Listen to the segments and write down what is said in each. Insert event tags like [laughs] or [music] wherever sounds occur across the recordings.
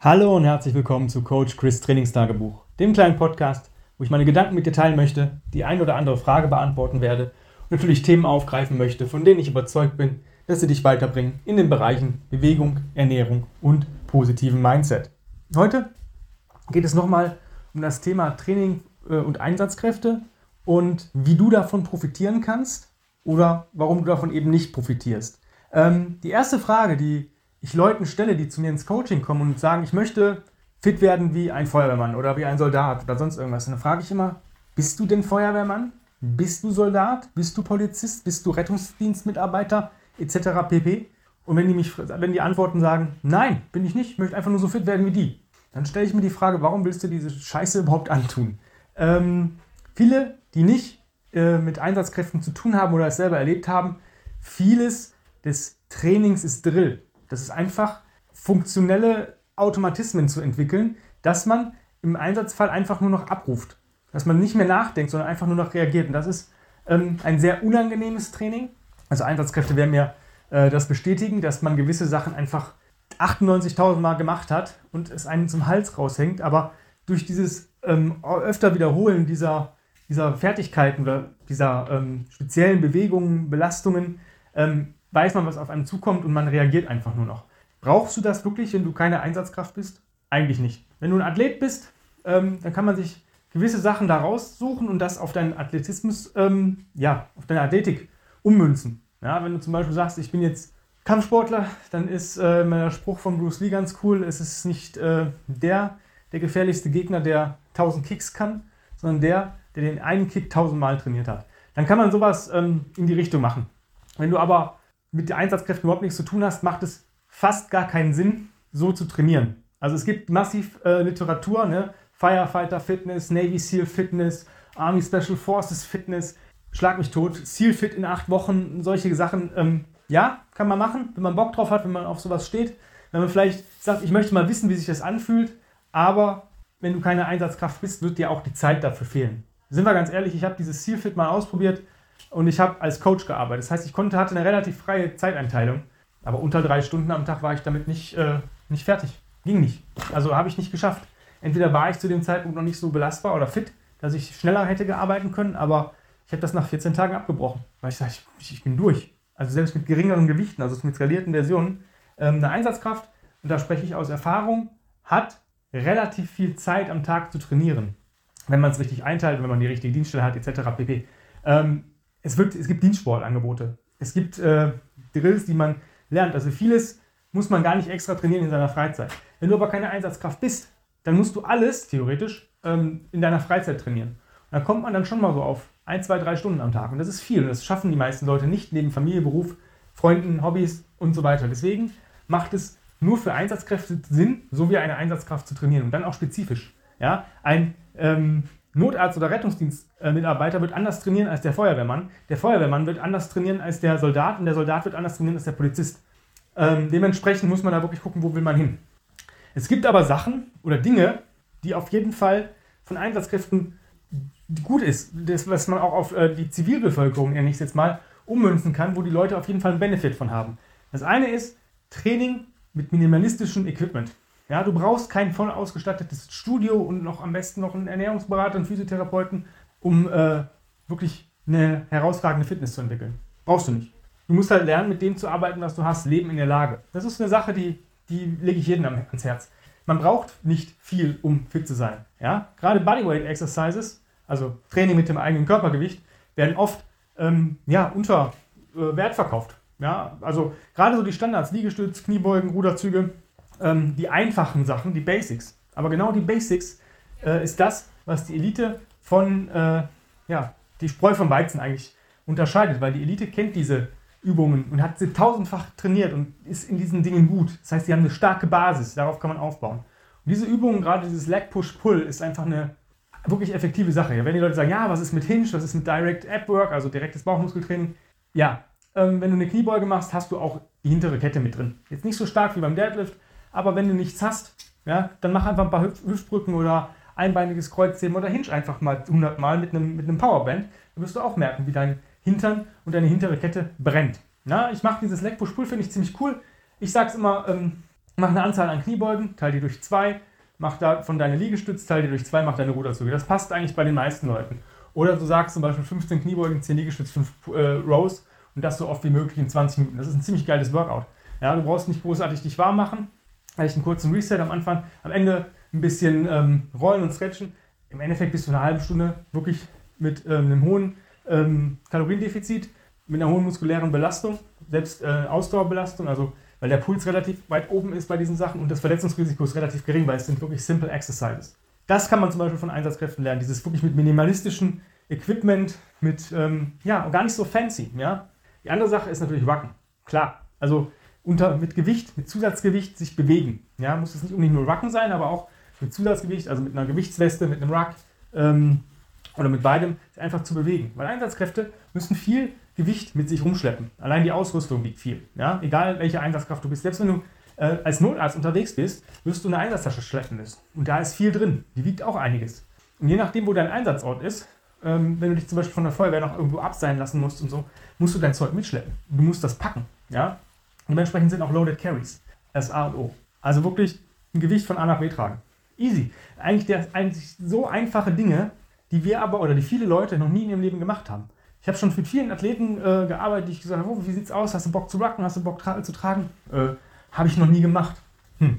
Hallo und herzlich willkommen zu Coach Chris Trainingstagebuch, dem kleinen Podcast, wo ich meine Gedanken mit dir teilen möchte, die ein oder andere Frage beantworten werde und natürlich Themen aufgreifen möchte, von denen ich überzeugt bin, dass sie dich weiterbringen in den Bereichen Bewegung, Ernährung und positiven Mindset. Heute geht es nochmal um das Thema Training äh, und Einsatzkräfte und wie du davon profitieren kannst oder warum du davon eben nicht profitierst. Ähm, die erste Frage, die ich Leuten stelle, die zu mir ins Coaching kommen und sagen, ich möchte fit werden wie ein Feuerwehrmann oder wie ein Soldat oder sonst irgendwas, dann frage ich immer, bist du denn Feuerwehrmann? Bist du Soldat? Bist du Polizist? Bist du Rettungsdienstmitarbeiter? Etc. pp. Und wenn die, mich, wenn die Antworten sagen, nein, bin ich nicht, ich möchte einfach nur so fit werden wie die, dann stelle ich mir die Frage, warum willst du diese Scheiße überhaupt antun? Ähm, viele, die nicht äh, mit Einsatzkräften zu tun haben oder es selber erlebt haben, vieles des Trainings ist Drill. Das ist einfach funktionelle Automatismen zu entwickeln, dass man im Einsatzfall einfach nur noch abruft. Dass man nicht mehr nachdenkt, sondern einfach nur noch reagiert. Und das ist ähm, ein sehr unangenehmes Training. Also Einsatzkräfte werden mir äh, das bestätigen, dass man gewisse Sachen einfach 98.000 Mal gemacht hat und es einem zum Hals raushängt. Aber durch dieses ähm, öfter Wiederholen dieser, dieser Fertigkeiten oder dieser ähm, speziellen Bewegungen, Belastungen, ähm, weiß man, was auf einem zukommt und man reagiert einfach nur noch. Brauchst du das wirklich, wenn du keine Einsatzkraft bist? Eigentlich nicht. Wenn du ein Athlet bist, ähm, dann kann man sich gewisse Sachen da raussuchen und das auf deinen Athletismus, ähm, ja, auf deine Athletik ummünzen. Ja, wenn du zum Beispiel sagst, ich bin jetzt Kampfsportler, dann ist äh, der Spruch von Bruce Lee ganz cool. Es ist nicht äh, der, der gefährlichste Gegner, der 1000 Kicks kann, sondern der, der den einen Kick 1000 Mal trainiert hat. Dann kann man sowas ähm, in die Richtung machen. Wenn du aber mit den Einsatzkräften überhaupt nichts zu tun hast, macht es fast gar keinen Sinn, so zu trainieren. Also es gibt massiv äh, Literatur, ne? Firefighter Fitness, Navy SEAL Fitness, Army Special Forces Fitness, Schlag mich tot, SEAL Fit in acht Wochen, solche Sachen. Ähm, ja, kann man machen, wenn man Bock drauf hat, wenn man auf sowas steht. Wenn man vielleicht sagt, ich möchte mal wissen, wie sich das anfühlt, aber wenn du keine Einsatzkraft bist, wird dir auch die Zeit dafür fehlen. Sind wir ganz ehrlich, ich habe dieses SEAL Fit mal ausprobiert und ich habe als Coach gearbeitet. Das heißt, ich konnte, hatte eine relativ freie Zeiteinteilung. Aber unter drei Stunden am Tag war ich damit nicht, äh, nicht fertig. Ging nicht. Also habe ich nicht geschafft. Entweder war ich zu dem Zeitpunkt noch nicht so belastbar oder fit, dass ich schneller hätte arbeiten können, aber ich habe das nach 14 Tagen abgebrochen, weil ich sage, ich, ich, bin durch. Also selbst mit geringeren Gewichten, also mit skalierten Versionen, ähm, eine Einsatzkraft, und da spreche ich aus Erfahrung, hat relativ viel Zeit am Tag zu trainieren, wenn man es richtig einteilt, wenn man die richtige Dienststelle hat, etc. pp. Ähm, es, wird, es gibt Dienstsportangebote. Es gibt äh, Drills, die man lernt. Also vieles muss man gar nicht extra trainieren in seiner Freizeit. Wenn du aber keine Einsatzkraft bist, dann musst du alles theoretisch ähm, in deiner Freizeit trainieren. Und da kommt man dann schon mal so auf ein, zwei, drei Stunden am Tag. Und das ist viel. Und das schaffen die meisten Leute nicht neben Familie, Beruf, Freunden, Hobbys und so weiter. Deswegen macht es nur für Einsatzkräfte Sinn, so wie eine Einsatzkraft zu trainieren und dann auch spezifisch. Ja, ein ähm, Notarzt oder Rettungsdienstmitarbeiter wird anders trainieren als der Feuerwehrmann. Der Feuerwehrmann wird anders trainieren als der Soldat und der Soldat wird anders trainieren als der Polizist. Ähm, dementsprechend muss man da wirklich gucken, wo will man hin. Es gibt aber Sachen oder Dinge, die auf jeden Fall von Einsatzkräften gut ist, das, was man auch auf äh, die Zivilbevölkerung, nenne ich es jetzt mal, ummünzen kann, wo die Leute auf jeden Fall einen Benefit von haben. Das eine ist Training mit minimalistischem Equipment. Ja, du brauchst kein voll ausgestattetes Studio und noch am besten noch einen Ernährungsberater, einen Physiotherapeuten, um äh, wirklich eine herausragende Fitness zu entwickeln. Brauchst du nicht. Du musst halt lernen, mit dem zu arbeiten, was du hast, Leben in der Lage. Das ist eine Sache, die, die lege ich jedem ans Herz. Man braucht nicht viel, um fit zu sein. Ja? Gerade Bodyweight Exercises, also Training mit dem eigenen Körpergewicht, werden oft ähm, ja, unter äh, Wert verkauft. Ja? Also gerade so die Standards, Liegestütz, Kniebeugen, Ruderzüge, ähm, die einfachen Sachen, die Basics. Aber genau die Basics äh, ist das, was die Elite von, äh, ja, die Spreu vom Weizen eigentlich unterscheidet, weil die Elite kennt diese Übungen und hat sie tausendfach trainiert und ist in diesen Dingen gut. Das heißt, sie haben eine starke Basis, darauf kann man aufbauen. Und diese Übungen, gerade dieses Leg Push Pull, ist einfach eine wirklich effektive Sache. Wenn die Leute sagen, ja, was ist mit Hinge, was ist mit Direct Ab Work, also direktes Bauchmuskeltraining, ja, ähm, wenn du eine Kniebeuge machst, hast du auch die hintere Kette mit drin. Jetzt nicht so stark wie beim Deadlift, aber wenn du nichts hast, ja, dann mach einfach ein paar Hüftbrücken oder einbeiniges Kreuzheben oder Hinge einfach mal 100 Mal mit einem, mit einem Powerband. Dann wirst du auch merken, wie dein Hintern und deine hintere Kette brennt. Na, ich mache dieses Leg Push Pull, finde ich ziemlich cool. Ich sage es immer, ähm, mach eine Anzahl an Kniebeugen, teile die durch zwei, mach davon deine Liegestütz, teile die durch zwei, mach deine Ruderzüge. Das passt eigentlich bei den meisten Leuten. Oder du sagst zum Beispiel 15 Kniebeugen, 10 Liegestütz, 5 äh, Rows und das so oft wie möglich in 20 Minuten. Das ist ein ziemlich geiles Workout. Ja, du brauchst nicht großartig dich warm machen, vielleicht einen kurzen Reset am Anfang, am Ende ein bisschen ähm, rollen und stretchen. Im Endeffekt bist du eine halbe Stunde wirklich mit ähm, einem hohen ähm, Kaloriendefizit, mit einer hohen muskulären Belastung, selbst äh, Ausdauerbelastung, also weil der Puls relativ weit oben ist bei diesen Sachen und das Verletzungsrisiko ist relativ gering, weil es sind wirklich simple Exercises. Das kann man zum Beispiel von Einsatzkräften lernen, dieses wirklich mit minimalistischen Equipment, mit, ähm, ja, gar nicht so fancy, ja. Die andere Sache ist natürlich Wacken, klar. Also unter, mit Gewicht, mit Zusatzgewicht sich bewegen, ja. Muss es nicht unbedingt nur Wacken sein, aber auch mit Zusatzgewicht, also mit einer Gewichtsweste, mit einem Ruck ähm, oder mit beidem, sich einfach zu bewegen. Weil Einsatzkräfte müssen viel Gewicht mit sich rumschleppen. Allein die Ausrüstung wiegt viel. Ja? Egal welche Einsatzkraft du bist. Selbst wenn du äh, als Notarzt unterwegs bist, wirst du eine Einsatztasche schleppen müssen. Und da ist viel drin. Die wiegt auch einiges. Und je nachdem, wo dein Einsatzort ist, ähm, wenn du dich zum Beispiel von der Feuerwehr noch irgendwo abseilen lassen musst und so, musst du dein Zeug mitschleppen. Du musst das packen. Ja? Dementsprechend sind auch Loaded Carries das A und O. Also wirklich ein Gewicht von A nach B tragen. Easy. Eigentlich, der, eigentlich so einfache Dinge, die wir aber oder die viele Leute noch nie in ihrem Leben gemacht haben. Ich habe schon mit vielen Athleten äh, gearbeitet, die ich gesagt habe, oh, wie sieht's aus? Hast du Bock zu rocken? Hast du Bock tra zu tragen? Äh, habe ich noch nie gemacht. Hm.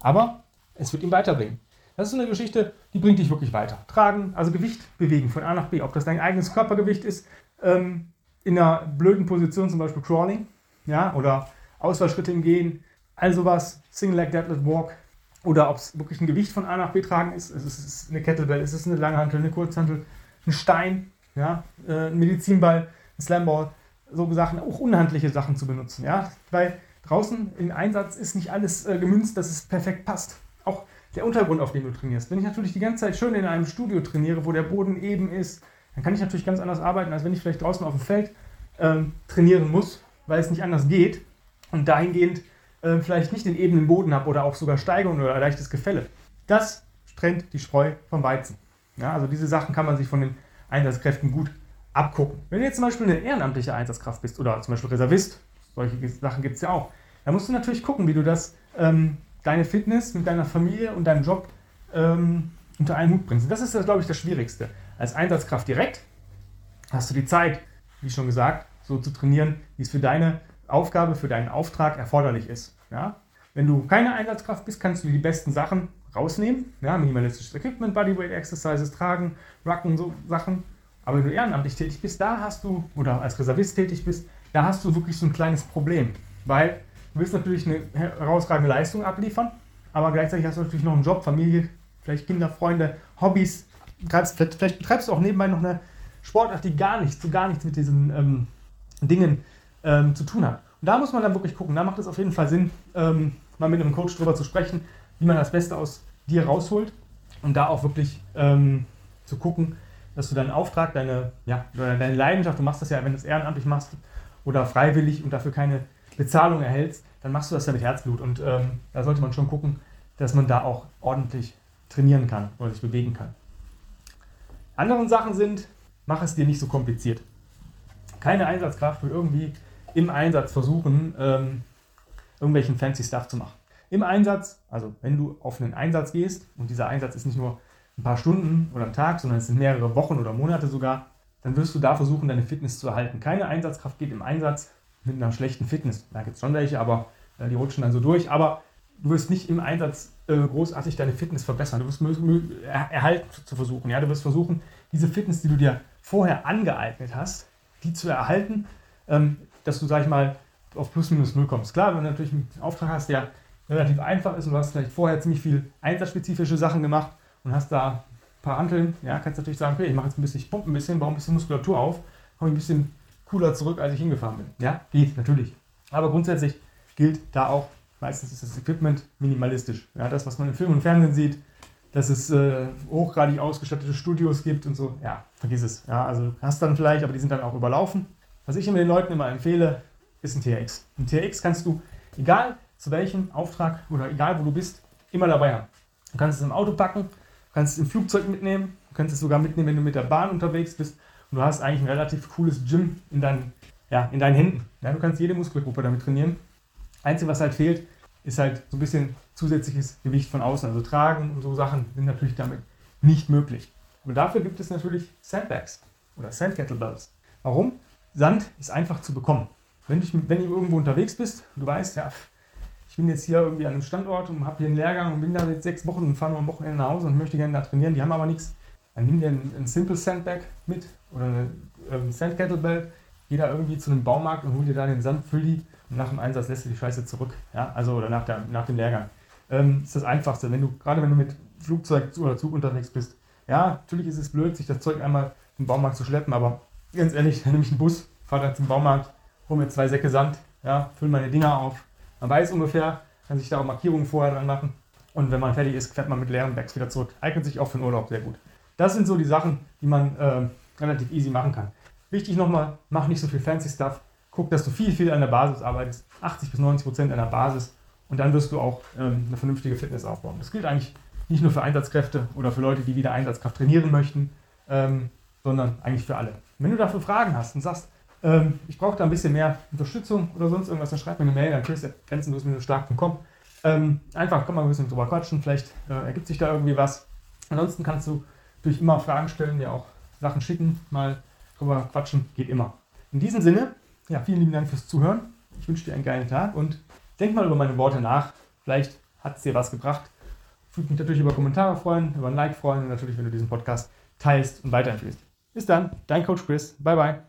Aber es wird ihn weiterbringen. Das ist eine Geschichte, die bringt dich wirklich weiter. Tragen, also Gewicht bewegen von A nach B. Ob das dein eigenes Körpergewicht ist, ähm, in einer blöden Position, zum Beispiel Crawling, ja, oder Ausfallschritte im Gehen, also was, Single Leg Deadlift Walk, oder ob es wirklich ein Gewicht von A nach B tragen ist. Es ist eine Kettlebell, es ist eine Langhantel, eine Kurzhantel, ein Stein, ja, äh, ein Medizinball, ein Slamball, so Sachen, auch unhandliche Sachen zu benutzen, ja, weil draußen im Einsatz ist nicht alles äh, gemünzt, dass es perfekt passt. Auch der Untergrund, auf dem du trainierst. Wenn ich natürlich die ganze Zeit schön in einem Studio trainiere, wo der Boden eben ist, dann kann ich natürlich ganz anders arbeiten, als wenn ich vielleicht draußen auf dem Feld ähm, trainieren muss, weil es nicht anders geht und dahingehend äh, vielleicht nicht den ebenen Boden habe oder auch sogar Steigung oder leichtes Gefälle. Das trennt die Spreu vom Weizen. Ja, also diese Sachen kann man sich von den Einsatzkräften gut abgucken. Wenn du jetzt zum Beispiel eine ehrenamtliche Einsatzkraft bist oder zum Beispiel Reservist, solche Sachen gibt es ja auch, dann musst du natürlich gucken, wie du das, ähm, deine Fitness mit deiner Familie und deinem Job ähm, unter einen Hut bringst. Das ist, glaube ich, das Schwierigste. Als Einsatzkraft direkt hast du die Zeit, wie schon gesagt, so zu trainieren, wie es für deine Aufgabe, für deinen Auftrag erforderlich ist. Ja? Wenn du keine Einsatzkraft bist, kannst du die besten Sachen rausnehmen. Ja, minimalistisches Equipment, Bodyweight Exercises tragen, Rucken, so Sachen. Aber wenn du ehrenamtlich tätig bist, da hast du, oder als Reservist tätig bist, da hast du wirklich so ein kleines Problem. Weil du willst natürlich eine herausragende Leistung abliefern, aber gleichzeitig hast du natürlich noch einen Job, Familie, vielleicht Kinder, Freunde, Hobbys. Vielleicht, vielleicht betreibst du auch nebenbei noch eine Sportart, die gar nichts, so gar nichts mit diesen ähm, Dingen ähm, zu tun hat. Und da muss man dann wirklich gucken. Da macht es auf jeden Fall Sinn, ähm, mal mit einem Coach drüber zu sprechen, wie man das Beste aus dir rausholt und da auch wirklich ähm, zu gucken, dass du deinen Auftrag, deine, ja, deine Leidenschaft, du machst das ja, wenn du es ehrenamtlich machst oder freiwillig und dafür keine Bezahlung erhältst, dann machst du das ja mit Herzblut. Und ähm, da sollte man schon gucken, dass man da auch ordentlich trainieren kann oder sich bewegen kann. Andere Sachen sind, mach es dir nicht so kompliziert. Keine Einsatzkraft will irgendwie im Einsatz versuchen, ähm, irgendwelchen fancy Stuff zu machen. Im Einsatz, also wenn du auf einen Einsatz gehst und dieser Einsatz ist nicht nur ein paar Stunden oder ein Tag, sondern es sind mehrere Wochen oder Monate sogar, dann wirst du da versuchen, deine Fitness zu erhalten. Keine Einsatzkraft geht im Einsatz mit einer schlechten Fitness. Da gibt es schon welche, aber äh, die rutschen dann so durch. Aber du wirst nicht im Einsatz äh, großartig deine Fitness verbessern. Du wirst er erhalten zu versuchen. Ja? Du wirst versuchen, diese Fitness, die du dir vorher angeeignet hast, die zu erhalten. Ähm, dass du, sag ich mal, auf plus minus null kommst. Klar, wenn du natürlich einen Auftrag hast, der relativ einfach ist und du hast vielleicht vorher ziemlich viel einsatzspezifische Sachen gemacht und hast da ein paar Hanteln, ja, kannst du natürlich sagen, okay, ich mache jetzt ein bisschen, ich pumpe ein bisschen, baue ein bisschen Muskulatur auf, komme ein bisschen cooler zurück, als ich hingefahren bin. Ja, geht, natürlich. Aber grundsätzlich gilt da auch, meistens ist das Equipment minimalistisch. Ja, das, was man im Film und Fernsehen sieht, dass es äh, hochgradig ausgestattete Studios gibt und so, ja, vergiss es. Ja, also hast dann vielleicht, aber die sind dann auch überlaufen. Was ich immer den Leuten immer empfehle, ist ein TRX. Ein TRX kannst du, egal zu welchem Auftrag oder egal wo du bist, immer dabei haben. Du kannst es im Auto packen, du kannst es im Flugzeug mitnehmen, du kannst es sogar mitnehmen, wenn du mit der Bahn unterwegs bist und du hast eigentlich ein relativ cooles Gym in deinen, ja, in deinen Händen. Ja, du kannst jede Muskelgruppe damit trainieren. Einzige, was halt fehlt, ist halt so ein bisschen zusätzliches Gewicht von außen. Also tragen und so Sachen sind natürlich damit nicht möglich. Aber dafür gibt es natürlich Sandbags oder Sandkettlebells. Warum? Sand ist einfach zu bekommen. Wenn, ich, wenn du irgendwo unterwegs bist, du weißt, ja, ich bin jetzt hier irgendwie an einem Standort und habe hier einen Lehrgang und bin da jetzt sechs Wochen und fahre nur am Wochenende nach Hause und möchte gerne da trainieren, die haben aber nichts, dann nimm dir ein, ein Simple Sandbag mit oder eine ähm, Sand geh da irgendwie zu einem Baumarkt und hol dir da den Sand, füll die und nach dem Einsatz lässt du die Scheiße zurück. Ja, also oder nach, der, nach dem Lehrgang. Ähm, ist das Einfachste, wenn du, gerade wenn du mit Flugzeug oder Zug unterwegs bist. Ja, natürlich ist es blöd, sich das Zeug einmal im Baumarkt zu schleppen, aber ganz ehrlich, [laughs] dann nehme ich einen Bus, fahre dann zum Baumarkt, hole mir zwei Säcke Sand, ja, fülle meine Dinger auf. Man weiß ungefähr, kann sich da auch Markierungen vorher dran machen. Und wenn man fertig ist, fährt man mit leeren Bags wieder zurück. Eignet sich auch für den Urlaub sehr gut. Das sind so die Sachen, die man äh, relativ easy machen kann. Wichtig nochmal, mach nicht so viel fancy Stuff. Guck, dass du viel, viel an der Basis arbeitest. 80 bis 90 Prozent an der Basis. Und dann wirst du auch ähm, eine vernünftige Fitness aufbauen. Das gilt eigentlich nicht nur für Einsatzkräfte oder für Leute, die wieder Einsatzkraft trainieren möchten, ähm, sondern eigentlich für alle. Wenn du dafür Fragen hast und sagst, ähm, ich brauche da ein bisschen mehr Unterstützung oder sonst irgendwas, dann schreib mir eine Mail an chris.grenzenlos-stark.com. Ähm, einfach, komm mal ein bisschen drüber quatschen, vielleicht äh, ergibt sich da irgendwie was. Ansonsten kannst du durch immer Fragen stellen, dir auch Sachen schicken, mal drüber quatschen, geht immer. In diesem Sinne, ja, vielen lieben Dank fürs Zuhören. Ich wünsche dir einen geilen Tag und denk mal über meine Worte nach. Vielleicht hat es dir was gebracht. Ich würde mich natürlich über Kommentare freuen, über ein Like freuen und natürlich, wenn du diesen Podcast teilst und weiterempfiehlst. Bis dann, dein Coach Chris. Bye, bye.